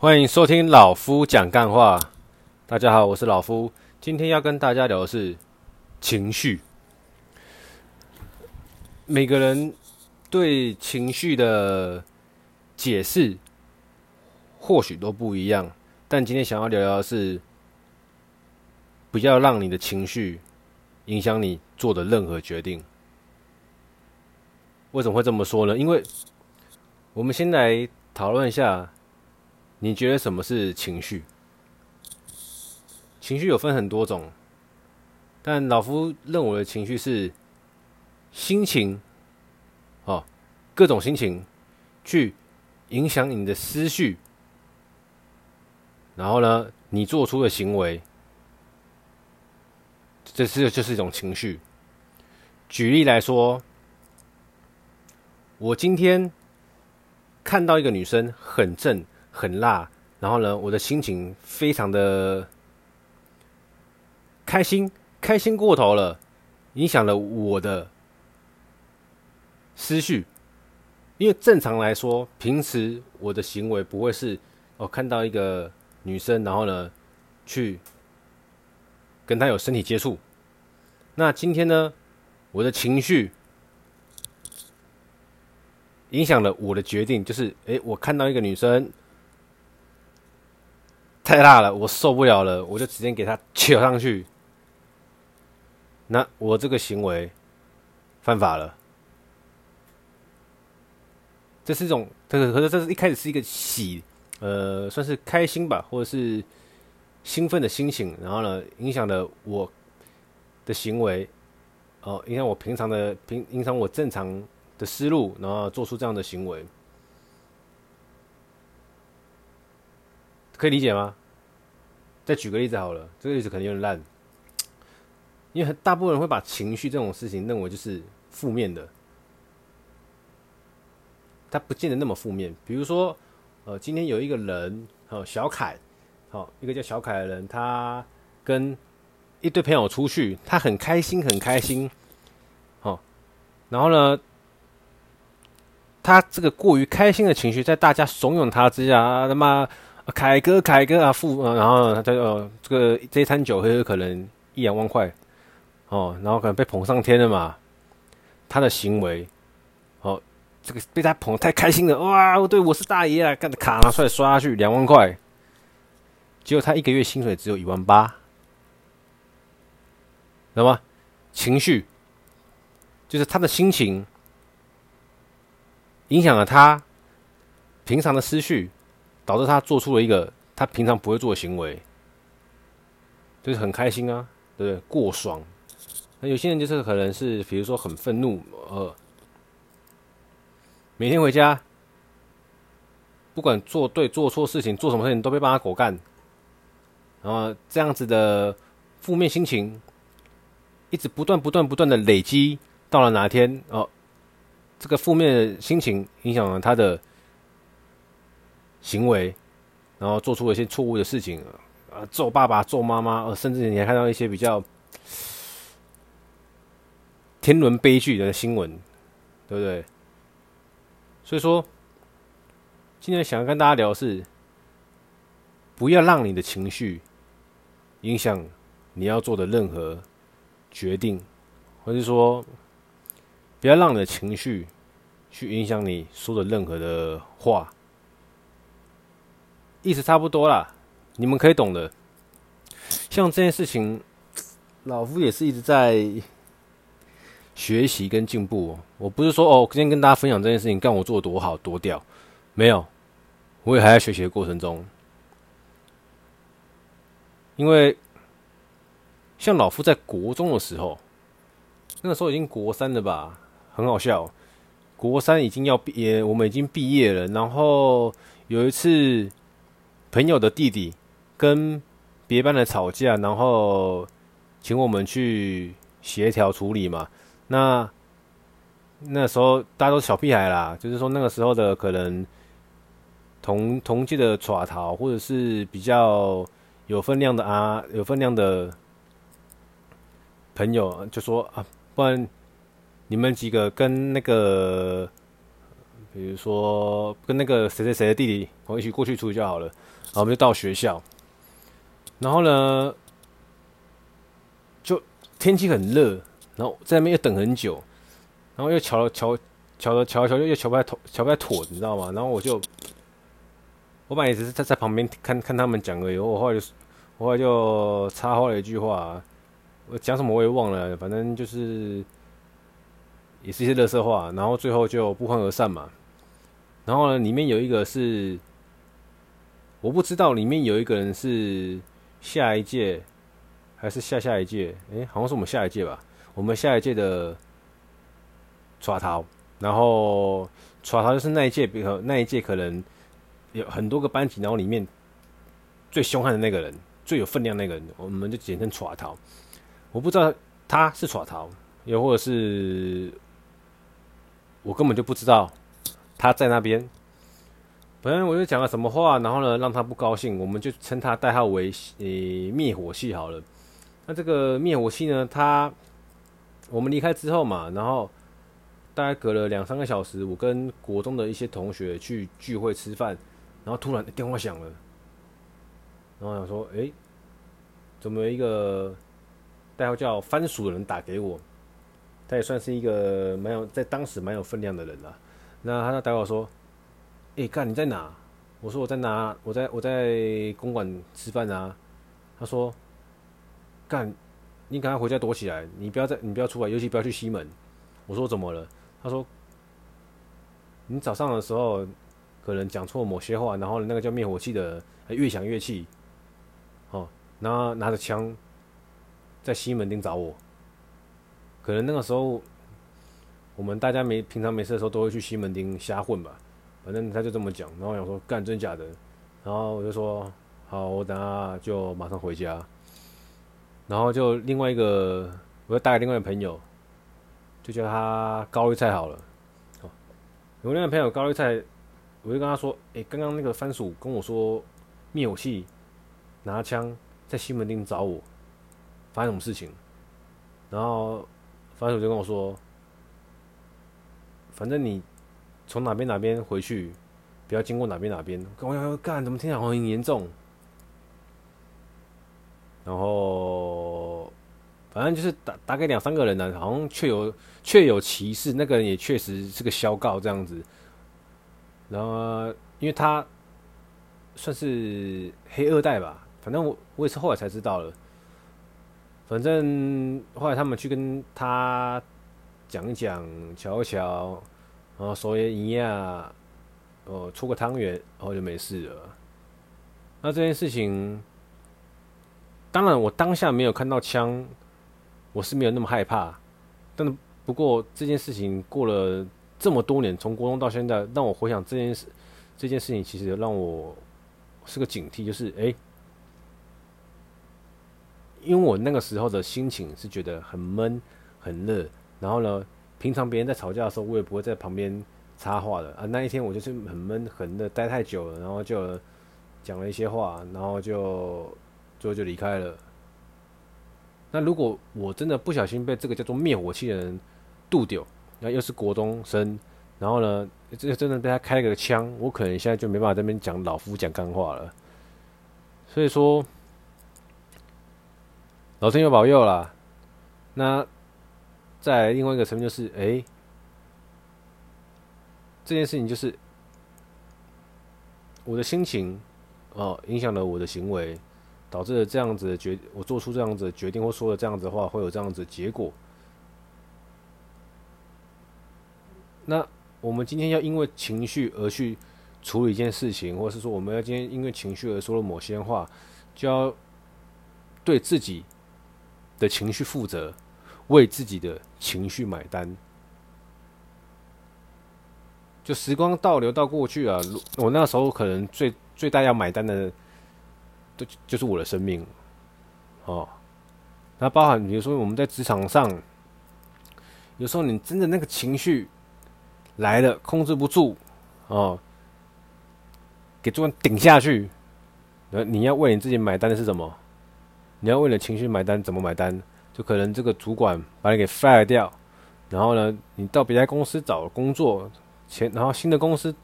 欢迎收听老夫讲干话。大家好，我是老夫。今天要跟大家聊的是情绪。每个人对情绪的解释或许都不一样，但今天想要聊聊的是，不要让你的情绪影响你做的任何决定。为什么会这么说呢？因为我们先来讨论一下。你觉得什么是情绪？情绪有分很多种，但老夫认为的情绪是心情，哦，各种心情去影响你的思绪，然后呢，你做出的行为，这是就是一种情绪。举例来说，我今天看到一个女生很正。很辣，然后呢，我的心情非常的开心，开心过头了，影响了我的思绪。因为正常来说，平时我的行为不会是哦，看到一个女生，然后呢，去跟她有身体接触。那今天呢，我的情绪影响了我的决定，就是诶，我看到一个女生。太辣了，我受不了了，我就直接给他扯上去。那我这个行为犯法了。这是一种，这个可是这是一开始是一个喜，呃，算是开心吧，或者是兴奋的心情，然后呢，影响了我的行为，哦、影响我平常的平，影响我正常的思路，然后做出这样的行为。可以理解吗？再举个例子好了，这个例子可能有点烂，因为大部分人会把情绪这种事情认为就是负面的，他不见得那么负面。比如说，呃，今天有一个人，哦，小凯，好，一个叫小凯的人，他跟一堆朋友出去，他很开心，很开心，好，然后呢，他这个过于开心的情绪，在大家怂恿他之下，他妈。凯哥，凯哥啊，付，然后他就呃，这个这一餐酒喝可能一两万块，哦，然后可能被捧上天了嘛。他的行为，哦，这个被他捧太开心了，哇，对我是大爷啊，干的卡拿出来刷下去两万块，结果他一个月薪水只有一万八，知道吗？情绪就是他的心情影响了他平常的思绪。导致他做出了一个他平常不会做的行为，就是很开心啊，对不对？过爽。那有些人就是可能是，比如说很愤怒，呃，每天回家，不管做对做错事情，做什么事情都被爸妈狗干，然后这样子的负面心情，一直不断不断不断的累积，到了哪天哦，这个负面的心情影响了他的。行为，然后做出了一些错误的事情，啊，揍爸爸、揍妈妈，甚至你还看到一些比较天伦悲剧的新闻，对不对？所以说，今天想要跟大家聊的是，不要让你的情绪影响你要做的任何决定，或者说，不要让你的情绪去影响你说的任何的话。意思差不多啦，你们可以懂的。像这件事情，老夫也是一直在学习跟进步。我不是说哦，今天跟大家分享这件事情，干我做的多好多屌，没有，我也还在学习的过程中。因为像老夫在国中的时候，那个时候已经国三了吧，很好笑。国三已经要毕业，我们已经毕业了。然后有一次。朋友的弟弟跟别班的吵架，然后请我们去协调处理嘛。那那时候大家都是小屁孩啦，就是说那个时候的可能同同届的耍逃，或者是比较有分量的啊，有分量的朋友就说啊，不然你们几个跟那个比如说跟那个谁谁谁的弟弟，我一起过去处理就好了。然后我们就到学校，然后呢，就天气很热，然后在那边又等很久，然后又瞧了瞧，瞧了瞧了瞧，又瞧不太妥，瞧不太妥，你知道吗？然后我就，我本来也只是在在旁边看看他们讲而已。我后来就，我后来就插话了一句话，我讲什么我也忘了，反正就是也是一些垃圾话，然后最后就不欢而散嘛。然后呢，里面有一个是。我不知道里面有一个人是下一届还是下下一届？诶，好像是我们下一届吧。我们下一届的耍逃，然后耍逃就是那一届，比如那一届可能有很多个班级，然后里面最凶悍的那个人，最有分量那个人，我们就简称耍逃。我不知道他是耍逃，又或者是我根本就不知道他在那边。反正我就讲了什么话，然后呢，让他不高兴，我们就称他代号为呃灭火器好了。那这个灭火器呢，他我们离开之后嘛，然后大概隔了两三个小时，我跟国中的一些同学去聚会吃饭，然后突然电话响了，然后想说，诶，怎么一个代号叫番薯的人打给我？他也算是一个蛮有在当时蛮有分量的人了。那他在打我说。哎，干你在哪？我说我在哪？我在我在公馆吃饭啊。他说：“干，你赶快回家躲起来，你不要再，你不要出来，尤其不要去西门。”我说：“怎么了？”他说：“你早上的时候可能讲错某些话，然后那个叫灭火器的越想越气，哦，然后拿着枪在西门町找我。可能那个时候我们大家没平常没事的时候都会去西门町瞎混吧。”反正他就这么讲，然后我想说干真假的，然后我就说好，我等下就马上回家。然后就另外一个，我就带另外一个朋友，就叫他高丽菜好了。哦，我那个朋友高丽菜，我就跟他说，哎，刚刚那个番薯跟我说灭火器拿枪在西门町找我，发生什么事情？然后番薯就跟我说，反正你。从哪边哪边回去，不要经过哪边哪边。我要干，怎么听起来好像很严重？然后反正就是打打给两三个人呢，好像确有确有其事，那个人也确实是个小告这样子。然后因为他算是黑二代吧，反正我我也是后来才知道了。反正后来他们去跟他讲一讲，瞧一瞧。然后手也一样，哦，出个汤圆，然后就没事了。那这件事情，当然我当下没有看到枪，我是没有那么害怕。但不过这件事情过了这么多年，从国中到现在，让我回想这件事，这件事情其实让我是个警惕，就是哎，因为我那个时候的心情是觉得很闷、很热，然后呢。平常别人在吵架的时候，我也不会在旁边插话的啊。那一天我就是很闷、很的待太久了，然后就讲了一些话，然后就最后就离开了。那如果我真的不小心被这个叫做灭火器的人度丢，那又是国中生，然后呢，这真的被他开了个枪，我可能现在就没办法在这边讲老夫讲干话了。所以说，老天有保佑啦。那。在另外一个层面就是，哎、这件事情就是我的心情哦，影响了我的行为，导致了这样子的决，我做出这样子的决定或说了这样子的话，会有这样子的结果。那我们今天要因为情绪而去处理一件事情，或是说我们要今天因为情绪而说了某些话，就要对自己的情绪负责。为自己的情绪买单，就时光倒流到过去啊！我那时候可能最最大要买单的，就就是我的生命哦。那包含比如说我们在职场上，有时候你真的那个情绪来了，控制不住哦，给主管顶下去。那你要为你自己买单的是什么？你要为了情绪买单，怎么买单？就可能这个主管把你给 fire 掉，然后呢，你到别家公司找工作，前然后新的公司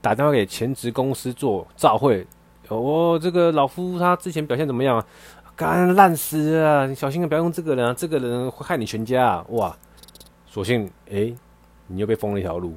打电话给前职公司做照会，哦，这个老夫他之前表现怎么样啊？干烂死啊！你小心不要用这个人啊，这个人会害你全家啊！哇，索性哎，你又被封了一条路。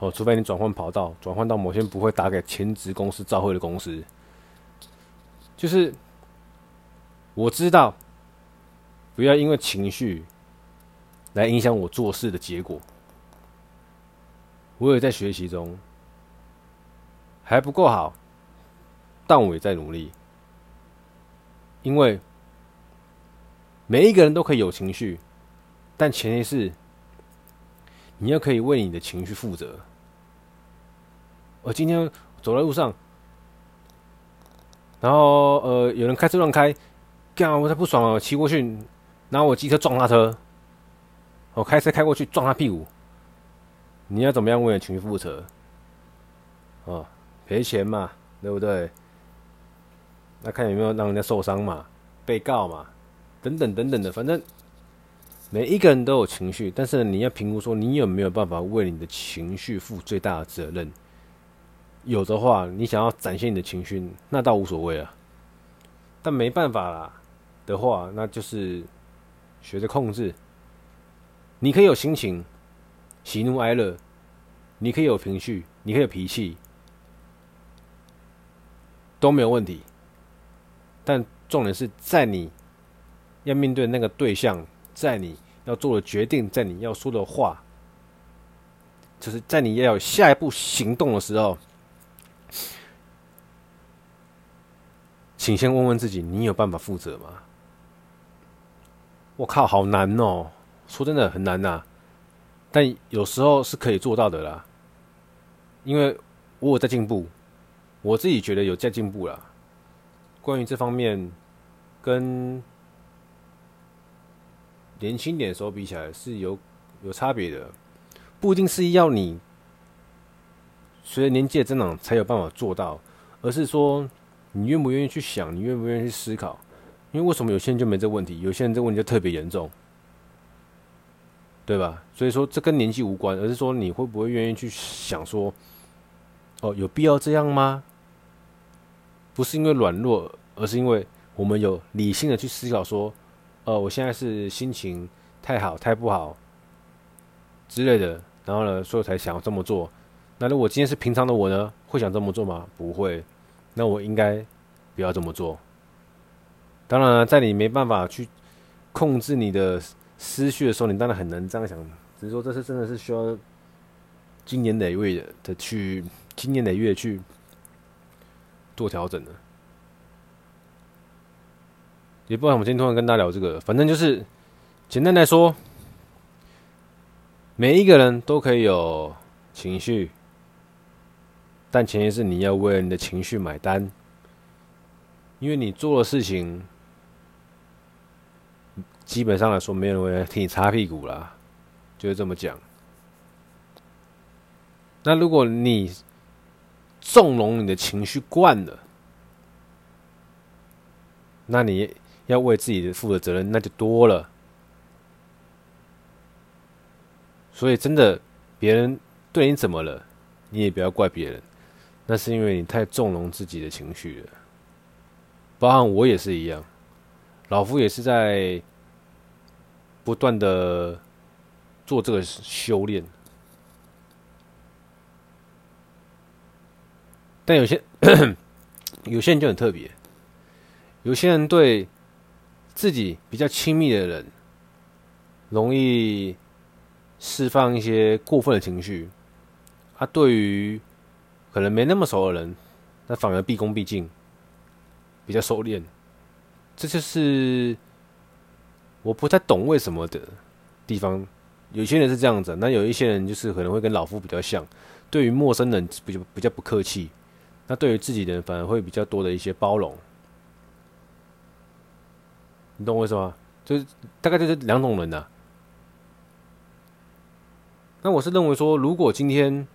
哦，除非你转换跑道，转换到某些不会打给前职公司照会的公司。就是我知道，不要因为情绪来影响我做事的结果。我也在学习中，还不够好，但我也在努力。因为每一个人都可以有情绪，但前提是你要可以为你的情绪负责。我今天走在路上，然后呃，有人开车乱开，干我才不爽啊！骑过去，然后我机车撞他车，我开车开过去撞他屁股。你要怎么样为情绪负责？哦，赔钱嘛，对不对？那看有没有让人家受伤嘛，被告嘛，等等等等的，反正每一个人都有情绪，但是你要评估说你有没有办法为你的情绪负最大的责任。有的话，你想要展现你的情绪，那倒无所谓啊。但没办法啦的话，那就是学着控制。你可以有心情，喜怒哀乐，你可以有情绪，你可以有脾气，都没有问题。但重点是在你要面对那个对象，在你要做的决定，在你要说的话，就是在你要有下一步行动的时候，请先问问自己：你有办法负责吗？我靠，好难哦！说真的，很难呐。但有时候是可以做到的啦，因为我有在进步，我自己觉得有在进步啦。关于这方面，跟年轻点的时候比起来是有有差别的，不一定是要你随着年纪的增长才有办法做到，而是说你愿不愿意去想，你愿不愿意去思考。因为为什么有些人就没这问题，有些人这问题就特别严重，对吧？所以说这跟年纪无关，而是说你会不会愿意去想说，哦，有必要这样吗？不是因为软弱，而是因为我们有理性的去思考，说，呃，我现在是心情太好、太不好之类的，然后呢，所以才想要这么做。那如果今天是平常的我呢，会想这么做吗？不会。那我应该不要这么做。当然，在你没办法去控制你的思绪的时候，你当然很难这样想。只是说，这是真的是需要经年累月的去经年累月去。做调整的，也不知道我们今天突然跟大家聊这个，反正就是简单来说，每一个人都可以有情绪，但前提是你要为你的情绪买单，因为你做的事情，基本上来说没有人会替你擦屁股啦，就是这么讲。那如果你纵容你的情绪惯了，那你要为自己的负的责任那就多了。所以真的，别人对你怎么了，你也不要怪别人，那是因为你太纵容自己的情绪了。包含我也是一样，老夫也是在不断的做这个修炼。但有些 有些人就很特别，有些人对自己比较亲密的人，容易释放一些过分的情绪；他对于可能没那么熟的人，那反而毕恭毕敬，比较收敛。这就是我不太懂为什么的地方。有些人是这样子，那有一些人就是可能会跟老夫比较像，对于陌生人比较比较不客气。那对于自己的人，反而会比较多的一些包容，你懂我意思吗？就是大概就是两种人呐、那我是认为说，如果今天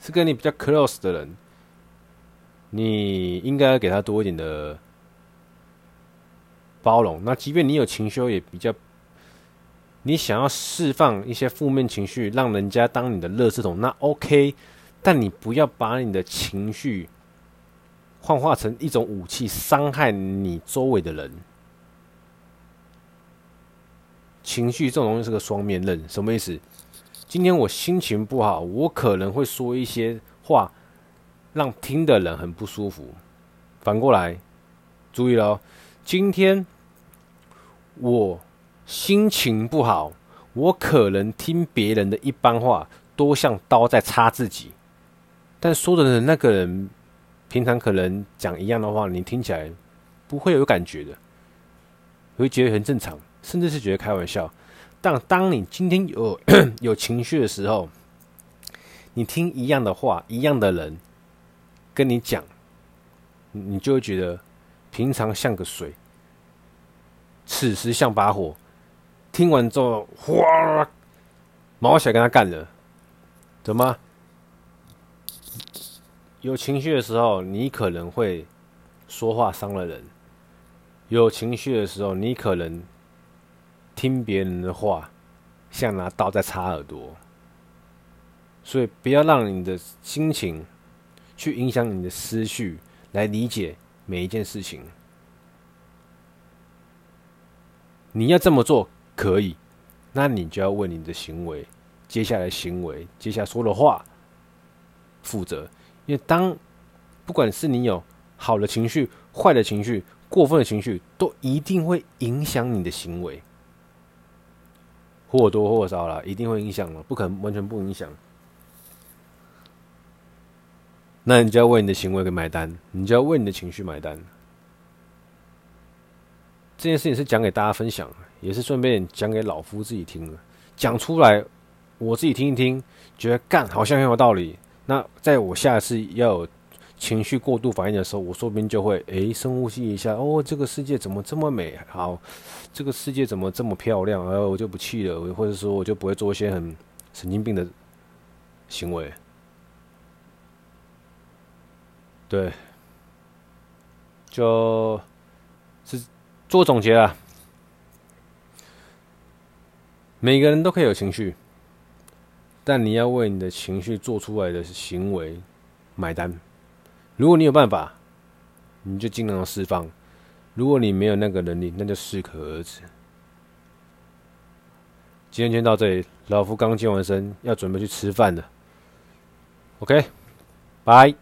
是跟你比较 close 的人，你应该给他多一点的包容。那即便你有情绪，也比较你想要释放一些负面情绪，让人家当你的垃圾桶，那 OK。但你不要把你的情绪幻化成一种武器，伤害你周围的人。情绪这种东西是个双面刃，什么意思？今天我心情不好，我可能会说一些话，让听的人很不舒服。反过来，注意了，今天我心情不好，我可能听别人的一般话，都像刀在插自己。但说的人那个人，平常可能讲一样的话，你听起来不会有感觉的，会觉得很正常，甚至是觉得开玩笑。但当你今天有 有情绪的时候，你听一样的话，一样的人跟你讲，你就会觉得平常像个水，此时像把火。听完之后，哗，毛起来跟他干了，怎么？有情绪的时候，你可能会说话伤了人；有情绪的时候，你可能听别人的话，像拿刀在插耳朵。所以，不要让你的心情去影响你的思绪，来理解每一件事情。你要这么做可以，那你就要为你的行为、接下来行为、接下来说的话负责。因为当不管是你有好的情绪、坏的情绪、过分的情绪，都一定会影响你的行为，或多或少啦，一定会影响了，不可能完全不影响。那你就要为你的行为给买单，你就要为你的情绪买单。这件事情是讲给大家分享，也是顺便讲给老夫自己听的，讲出来，我自己听一听，觉得干好像很有道理。那在我下次要有情绪过度反应的时候，我说不定就会诶深呼吸一下，哦，这个世界怎么这么美好？这个世界怎么这么漂亮？然后我就不气了，或者说我就不会做一些很神经病的行为。对，就是做总结了。每个人都可以有情绪。但你要为你的情绪做出来的行为买单。如果你有办法，你就尽量释放；如果你没有那个能力，那就适可而止。今天先到这里，老夫刚健完身，要准备去吃饭了。OK，拜。